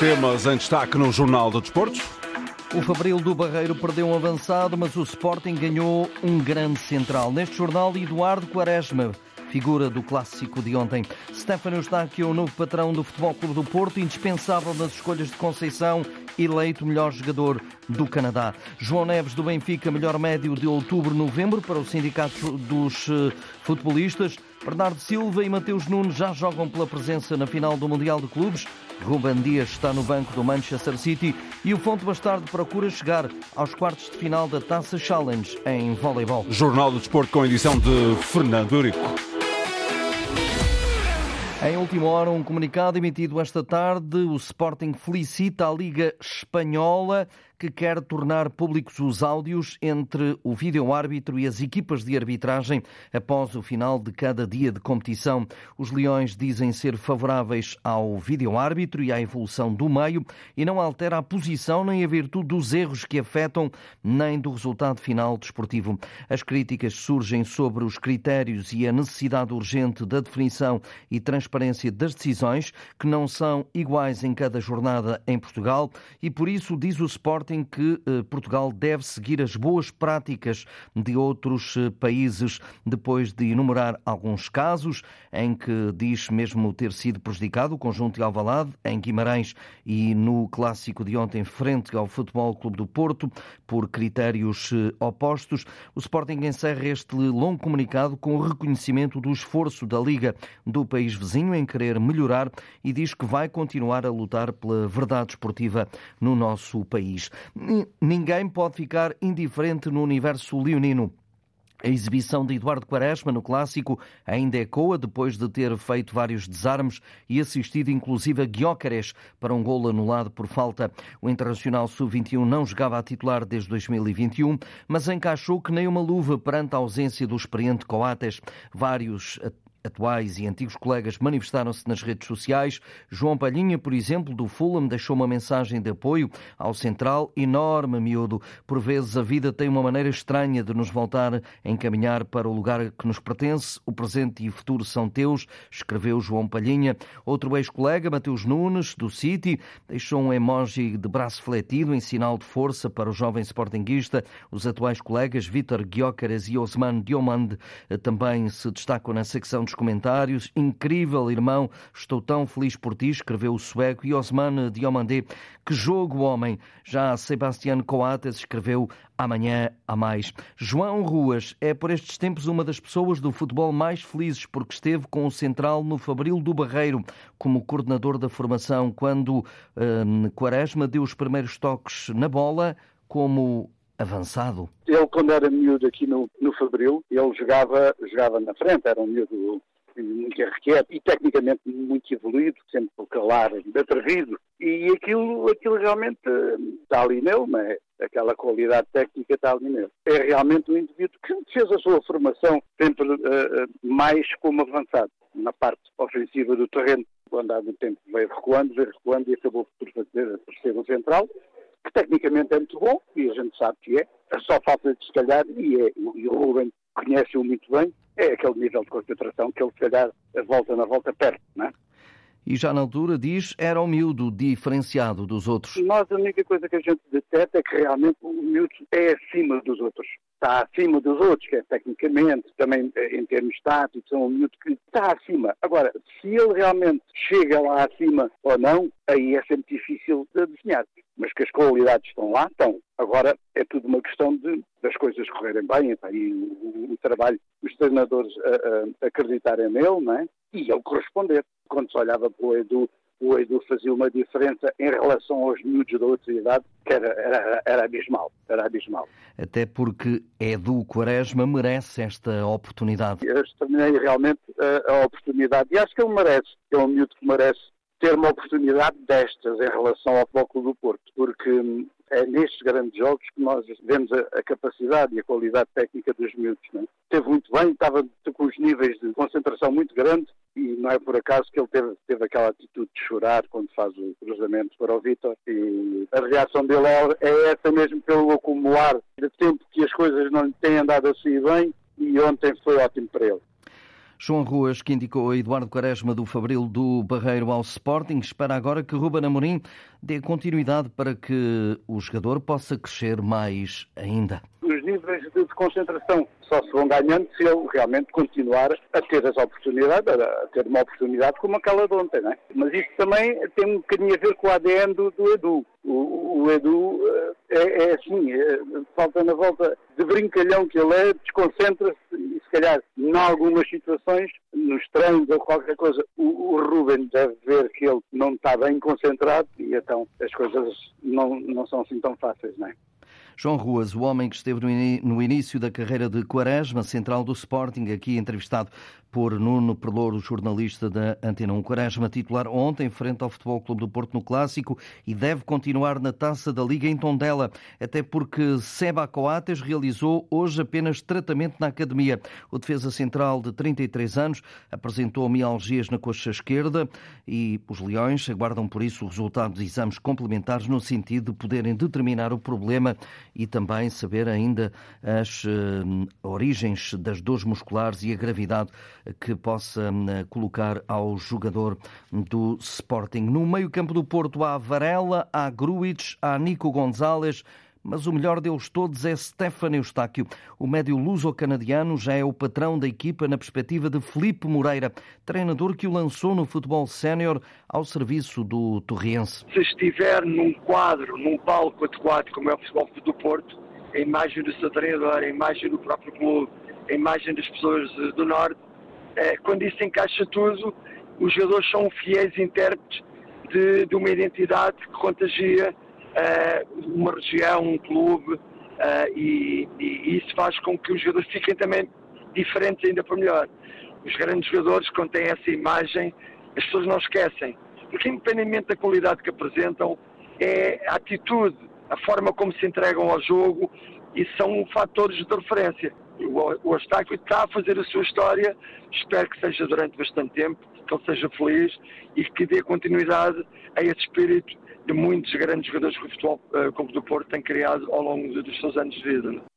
temas em destaque no Jornal do Desportos. O Fabril do Barreiro perdeu um avançado, mas o Sporting ganhou um grande central. Neste jornal, Eduardo Quaresma, figura do clássico de ontem. Stefano Eustáquio, o novo patrão do Futebol Clube do Porto, indispensável nas escolhas de Conceição, eleito melhor jogador do Canadá. João Neves do Benfica, melhor médio de outubro-novembro para o Sindicato dos eh, Futebolistas. Bernardo Silva e Mateus Nunes já jogam pela presença na final do Mundial de Clubes. Ruben Dias está no banco do Manchester City e o Fonte Bastardo procura chegar aos quartos de final da Taça Challenge em voleibol. Jornal do Desporto com edição de Fernando Eurico. Em última hora, um comunicado emitido esta tarde, o Sporting felicita a Liga Espanhola que quer tornar públicos os áudios entre o vídeo-árbitro e as equipas de arbitragem após o final de cada dia de competição. Os Leões dizem ser favoráveis ao vídeo-árbitro e à evolução do meio e não altera a posição nem a virtude dos erros que afetam nem do resultado final desportivo. As críticas surgem sobre os critérios e a necessidade urgente da definição e transparência das decisões, que não são iguais em cada jornada em Portugal, e por isso diz o Sport em que eh, Portugal deve seguir as boas práticas de outros eh, países, depois de enumerar alguns casos em que diz mesmo ter sido prejudicado o conjunto de Alvalade, em Guimarães e no clássico de ontem frente ao Futebol Clube do Porto, por critérios eh, opostos. O Sporting encerra este longo comunicado com o reconhecimento do esforço da Liga do país vizinho em querer melhorar e diz que vai continuar a lutar pela verdade esportiva no nosso país. Ninguém pode ficar indiferente no universo leonino. A exibição de Eduardo Quaresma no clássico ainda ecoa depois de ter feito vários desarmes e assistido inclusive a Guiócares para um gol anulado por falta. O Internacional Sub-21 não jogava a titular desde 2021, mas encaixou que nem uma luva perante a ausência do experiente Coates. Vários Atuais e antigos colegas manifestaram-se nas redes sociais. João Palhinha, por exemplo, do Fulham, deixou uma mensagem de apoio ao central. Enorme miúdo. Por vezes a vida tem uma maneira estranha de nos voltar a encaminhar para o lugar que nos pertence. O presente e o futuro são teus, escreveu João Palhinha. Outro ex-colega, Mateus Nunes, do City, deixou um emoji de braço fletido em sinal de força para o jovem sportinguista. Os atuais colegas, Vítor Guiócaras e Osman Diomande, também se destacam na secção de comentários. Incrível, irmão, estou tão feliz por ti, escreveu o sueco. E Osman Diomandé, que jogo, homem. Já Sebastián Coates escreveu amanhã a mais. João Ruas é por estes tempos uma das pessoas do futebol mais felizes porque esteve com o Central no Fabril do Barreiro como coordenador da formação quando hum, Quaresma deu os primeiros toques na bola como avançado? Ele, quando era miúdo aqui no, no Fabril, ele jogava, jogava na frente, era um miúdo muito irrequieto e tecnicamente muito evoluído, sempre calar, atrevido. E aquilo, aquilo realmente eh, está ali nele, não é? Aquela qualidade técnica está ali nele. É realmente um indivíduo que fez a sua formação sempre uh, mais como avançado. Na parte ofensiva do terreno, quando há muito tempo veio recuando, veio recuando e acabou por fazer, por ser o central que tecnicamente é muito bom, e a gente sabe que é, só falta de se calhar, e, é, e o Ruben conhece-o muito bem, é aquele nível de concentração que ele se calhar volta na volta perto, não é? E já na altura diz era o miúdo diferenciado dos outros. Nós a única coisa que a gente detecta é que realmente o miúdo é acima dos outros. Está acima dos outros, que é tecnicamente, também eh, em termos táticos, é um miúdo que está acima. Agora, se ele realmente chega lá acima ou não, aí é sempre difícil de desenhar mas que as qualidades estão lá, estão. Agora é tudo uma questão de das coisas correrem bem e o, o, trabalho, os treinadores a, a, acreditarem nele, não é? E ele corresponder. Quando se olhava para o Edu, o Edu fazia uma diferença em relação aos miúdos da outra idade que era, era, era abismal, era abismal. Até porque Edu Quaresma merece esta oportunidade. Eu terminei realmente a, a oportunidade e acho que ele merece, é um miúdo que merece ter uma oportunidade destas em relação ao Futebol do Porto, porque hum, é nestes grandes jogos que nós vemos a, a capacidade e a qualidade técnica dos miúdos. Não é? Teve muito bem, estava com os níveis de concentração muito grandes e não é por acaso que ele teve, teve aquela atitude de chorar quando faz o cruzamento para o Vitor e a reação dele é, é essa mesmo pelo acumular de tempo que as coisas não lhe têm andado a sair bem e ontem foi ótimo para ele. João Ruas, que indicou Eduardo Quaresma do Fabril do Barreiro ao Sporting, espera agora que Ruben Amorim dê continuidade para que o jogador possa crescer mais ainda. Os níveis de concentração só se vão ganhando se ele realmente continuar a ter as oportunidades, a ter uma oportunidade como aquela de ontem, não é? Mas isso também tem um bocadinho a ver com o ADN do, do Edu. O, o Edu eh, é, é assim, é, falta na volta de brincalhão que ele é, desconcentra-se se calhar em algumas situações, nos treinos ou qualquer coisa, o, o Ruben deve ver que ele não está bem concentrado e então as coisas não, não são assim tão fáceis, não é? João Ruas, o homem que esteve no início da carreira de Quaresma, central do Sporting, aqui entrevistado por Nuno Perlouro, jornalista da Antena 1. Quaresma, titular ontem frente ao Futebol Clube do Porto no Clássico e deve continuar na taça da Liga em Tondela, até porque Seba Coates realizou hoje apenas tratamento na academia. O defesa central de 33 anos apresentou mialgias na coxa esquerda e os Leões aguardam por isso o resultado de exames complementares no sentido de poderem determinar o problema e também saber ainda as uh, origens das dores musculares e a gravidade que possa uh, colocar ao jogador do Sporting. No meio-campo do Porto há Varela, há Gruitch, há Nico Gonzalez. Mas o melhor deles todos é Stefano Eustáquio. O médio luso-canadiano já é o patrão da equipa na perspectiva de Felipe Moreira, treinador que o lançou no futebol sénior ao serviço do Torriense. Se estiver num quadro, num palco adequado, como é o futebol do Porto, a imagem do seu treinador, a imagem do próprio clube, a imagem das pessoas do Norte, quando isso encaixa tudo, os jogadores são fiéis intérpretes de, de uma identidade que contagia uh, uma região, um clube, uh, e, e, isso faz com que os jogadores fiquem também diferentes ainda para melhor. Os grandes jogadores, quando têm essa imagem, as pessoas não esquecem. Porque, independentemente da qualidade que apresentam, é a atitude, a forma como se entregam ao jogo, e são fatores de referência. O, o está a fazer a sua história, espero que seja durante bastante tempo, que ele seja feliz e que dê continuidade a esse espírito de muitos grandes jogadores que o Futebol uh, Clube do Porto tem criado ao longo dos seus anos de vida.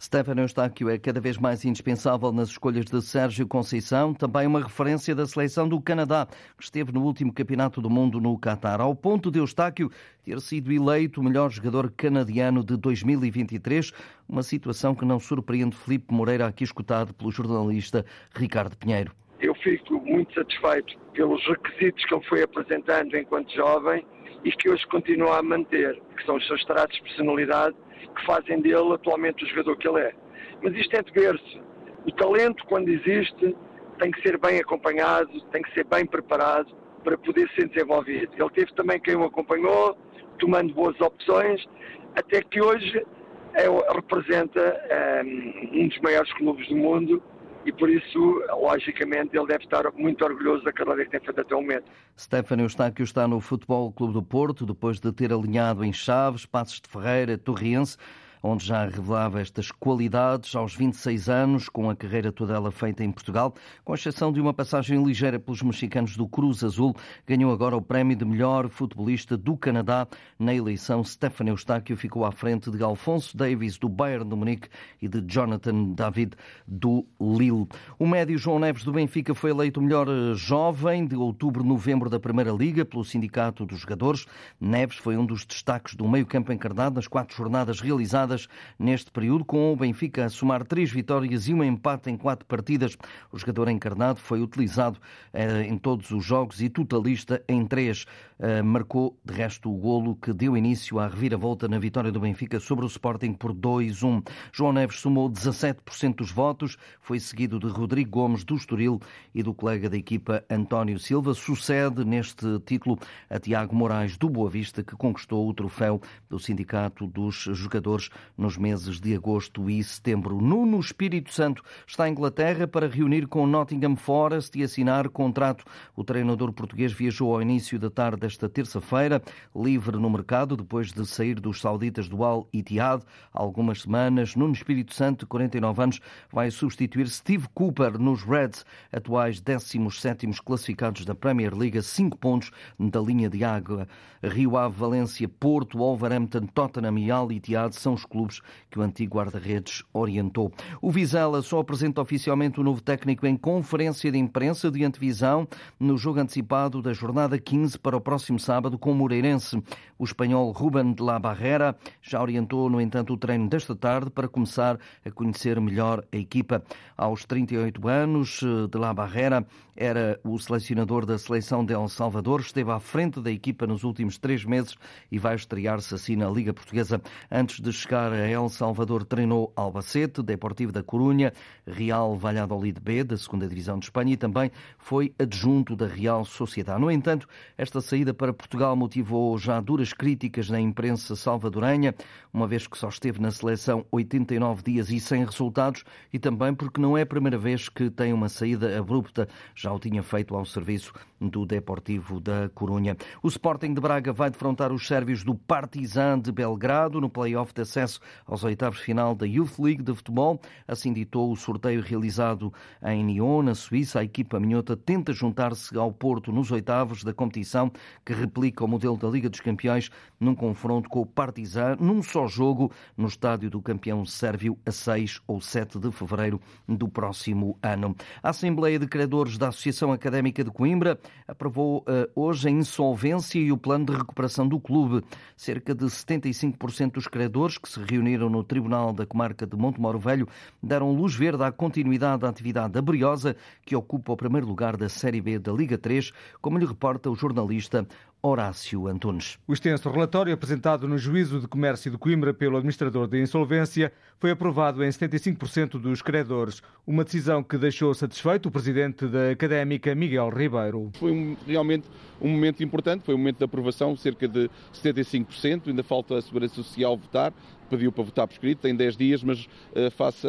Stefano Eustáquio é cada vez mais indispensável nas escolhas de Sérgio Conceição, também uma referência da seleção do Canadá, que esteve no último Campeonato do Mundo no Qatar, ao ponto de Eustáquio ter sido eleito o melhor jogador canadiano de 2023, uma situação que não surpreende Felipe Moreira, aqui escutado pelo jornalista Ricardo Pinheiro. Eu fico muito satisfeito pelos requisitos que ele foi apresentando enquanto jovem e que hoje continua a manter, que são os seus traços de personalidade que fazem dele atualmente o jogador que ele é. Mas isto é de ver-se. O talento, quando existe, tem que ser bem acompanhado, tem que ser bem preparado para poder ser desenvolvido. Ele teve também quem o acompanhou, tomando boas opções, até que hoje é, representa um, um dos maiores clubes do mundo e por isso, logicamente, ele deve estar muito orgulhoso da carreira que tem feito até o momento. Stefano Eustáquio está no Futebol Clube do Porto, depois de ter alinhado em Chaves, Passos de Ferreira, Torriense onde já revelava estas qualidades aos 26 anos, com a carreira toda ela feita em Portugal, com exceção de uma passagem ligeira pelos mexicanos do Cruz Azul, ganhou agora o prémio de melhor futebolista do Canadá. Na eleição, Stefano Eustáquio ficou à frente de Alfonso Davis, do Bayern de Munique, e de Jonathan David, do Lille. O médio João Neves do Benfica foi eleito o melhor eh, jovem de outubro-novembro da Primeira Liga pelo Sindicato dos Jogadores. Neves foi um dos destaques do meio-campo encarnado nas quatro jornadas realizadas neste período, com o Benfica a somar três vitórias e um empate em quatro partidas. O jogador encarnado foi utilizado eh, em todos os jogos e totalista em três. Eh, marcou, de resto, o golo que deu início à reviravolta na vitória do Benfica sobre o Sporting por 2-1. João Neves somou 17% dos votos, foi seguido de Rodrigo Gomes do Estoril e do colega da equipa António Silva. Sucede neste título a Tiago Moraes do Boa Vista, que conquistou o troféu do Sindicato dos Jogadores nos meses de agosto e setembro. Nuno Espírito Santo está em Inglaterra para reunir com Nottingham Forest e assinar contrato. O treinador português viajou ao início da tarde desta terça-feira, livre no mercado, depois de sair dos sauditas do Al Ittihad há algumas semanas. Nuno Espírito Santo, 49 anos, vai substituir Steve Cooper nos Reds, atuais 17 classificados da Premier League, 5 pontos da linha de água. Rio Ave, Valência, Porto, Wolverhampton, Tottenham e Al Ittihad são os clubes que o antigo guarda-redes orientou. O Vizela só apresenta oficialmente o novo técnico em conferência de imprensa de antevisão no jogo antecipado da jornada 15 para o próximo sábado com o Moreirense. O espanhol Ruben de la Barrera já orientou, no entanto, o treino desta tarde para começar a conhecer melhor a equipa. Aos 38 anos, de la Barrera era o selecionador da seleção de El Salvador, esteve à frente da equipa nos últimos três meses e vai estrear-se assim na Liga Portuguesa. Antes de chegar a El Salvador, treinou Albacete, Deportivo da Corunha, Real Valladolid B, da segunda Divisão de Espanha, e também foi adjunto da Real Sociedade. No entanto, esta saída para Portugal motivou já duras críticas na imprensa salvadorenha, uma vez que só esteve na seleção 89 dias e sem resultados, e também porque não é a primeira vez que tem uma saída abrupta. Já o tinha feito ao serviço do Deportivo da Corunha. O Sporting de Braga vai defrontar os sérvios do Partizan de Belgrado no play-off de acesso aos oitavos final da Youth League de futebol. Assim ditou o sorteio realizado em Nyon, na Suíça. A equipa minhota tenta juntar-se ao Porto nos oitavos da competição, que replica o modelo da Liga dos Campeões num confronto com o Partizan num só jogo no estádio do campeão sérvio a 6 ou 7 de fevereiro do próximo ano. A Assembleia de Credores da Associação Académica de Coimbra aprovou uh, hoje a insolvência e o plano de recuperação do clube. Cerca de 75% dos credores que se reuniram no Tribunal da Comarca de Montemoro Velho deram luz verde à continuidade da atividade da Briosa, que ocupa o primeiro lugar da Série B da Liga 3, como lhe reporta o jornalista Horácio Antunes. O extenso relatório apresentado no Juízo de Comércio de Coimbra pelo administrador de insolvência foi aprovado em 75% dos credores, uma decisão que deixou satisfeito o presidente da Académica, Miguel Ribeiro. Foi um, realmente um momento importante, foi um momento de aprovação, cerca de 75%, ainda falta a Segurança Social votar, pediu para votar por escrito, tem 10 dias, mas uh, face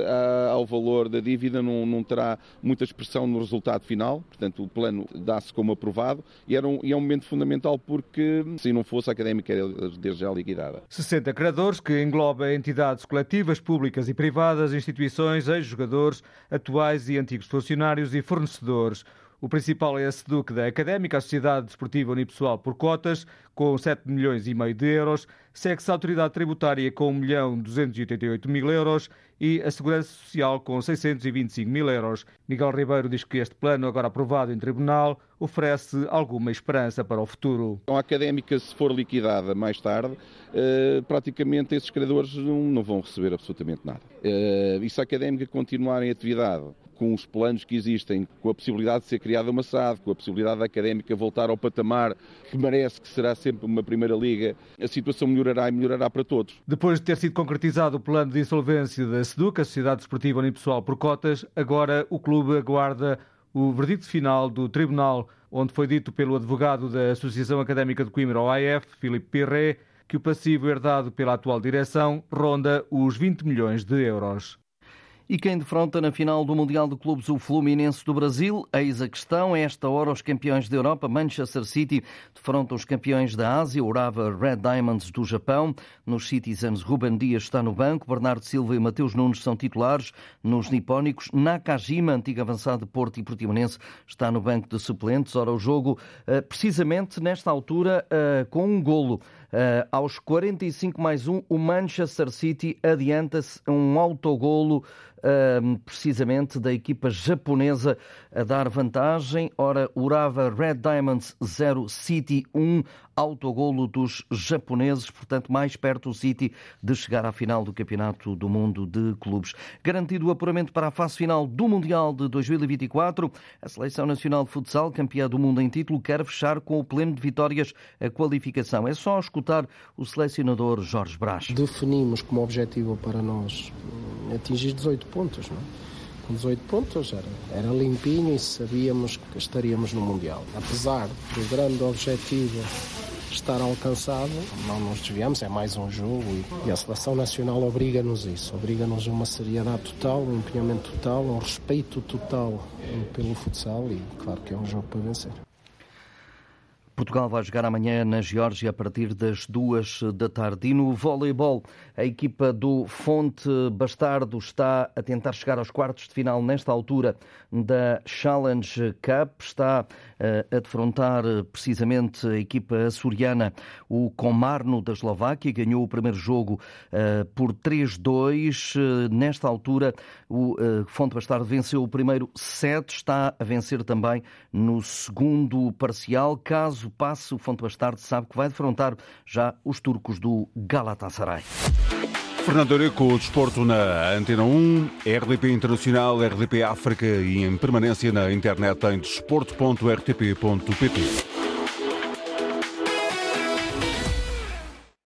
ao valor da dívida não, não, terá muita expressão no resultado final, portanto o plano dá-se como aprovado e, era um, e é um momento fundamental porque se não fosse a académica era desde já liquidada. 60 credores, que engloba entidades coletivas, públicas e privadas, instituições, ex-jogadores, atuais e antigos funcionários e fornecedores. O principal é a SEDUC da Académica, a Sociedade Desportiva Unipessoal por cotas, com 7 milhões e meio de euros, segue-se a Autoridade Tributária com 1 milhão 288 mil euros e a Segurança Social com 625 mil euros. Miguel Ribeiro diz que este plano, agora aprovado em tribunal, oferece alguma esperança para o futuro. A Académica, se for liquidada mais tarde, eh, praticamente esses credores não vão receber absolutamente nada. Eh, e se a Académica continuar em atividade com os planos que existem, com a possibilidade de ser criada uma SAD, com a possibilidade da académica voltar ao patamar que merece, que será sempre uma primeira liga, a situação melhorará e melhorará para todos. Depois de ter sido concretizado o plano de insolvência da SEDUC, a Sociedade Desportiva Unipessoal por cotas, agora o clube aguarda o verdicto final do Tribunal, onde foi dito pelo advogado da Associação Académica de Coimbra, OAF, Filipe Pirré, que o passivo herdado pela atual direção ronda os 20 milhões de euros. E quem defronta na final do Mundial de Clubes o Fluminense do Brasil? Eis a questão. Esta hora, os campeões da Europa, Manchester City, defrontam os campeões da Ásia, Urava Red Diamonds do Japão. Nos Citizens, Ruben Dias está no banco, Bernardo Silva e Mateus Nunes são titulares. Nos nipónicos, Nakajima, antigo avançado de Porto e Portimonense, está no banco de suplentes. Ora, o jogo, eh, precisamente nesta altura, eh, com um golo. Uh, aos 45 mais 1, o Manchester City adianta-se um autogolo uh, precisamente da equipa japonesa a dar vantagem. Ora, Urava Red Diamonds 0, City 1, autogolo dos japoneses, portanto, mais perto o City de chegar à final do Campeonato do Mundo de Clubes. Garantido o apuramento para a fase final do Mundial de 2024, a Seleção Nacional de Futsal, campeã do mundo em título, quer fechar com o pleno de vitórias a qualificação. É só escutar o selecionador Jorge Brás. Definimos como objetivo para nós atingir 18 pontos, não é? Com 18 pontos, era, era limpinho e sabíamos que estaríamos no Mundial. Apesar do grande objetivo estar alcançado, não nos desviamos, é mais um jogo e, a seleção nacional obriga-nos isso, obriga-nos a uma seriedade total, um empenhamento total, um respeito total pelo futsal e claro que é um jogo para vencer. Portugal vai jogar amanhã na Geórgia a partir das duas da tarde. E no voleibol, a equipa do Fonte Bastardo está a tentar chegar aos quartos de final nesta altura da Challenge Cup. Está a defrontar precisamente a equipa açoriana, o Komarno da Eslováquia, ganhou o primeiro jogo por 3-2. Nesta altura, o Fonte Bastardo venceu o primeiro set, está a vencer também no segundo parcial. Caso passe o Fonte Bastardo, sabe que vai defrontar já os turcos do Galatasaray. Fernando Eurico, o desporto na Antena 1, RDP Internacional, RDP África e em permanência na internet em desporto.rtp.pt.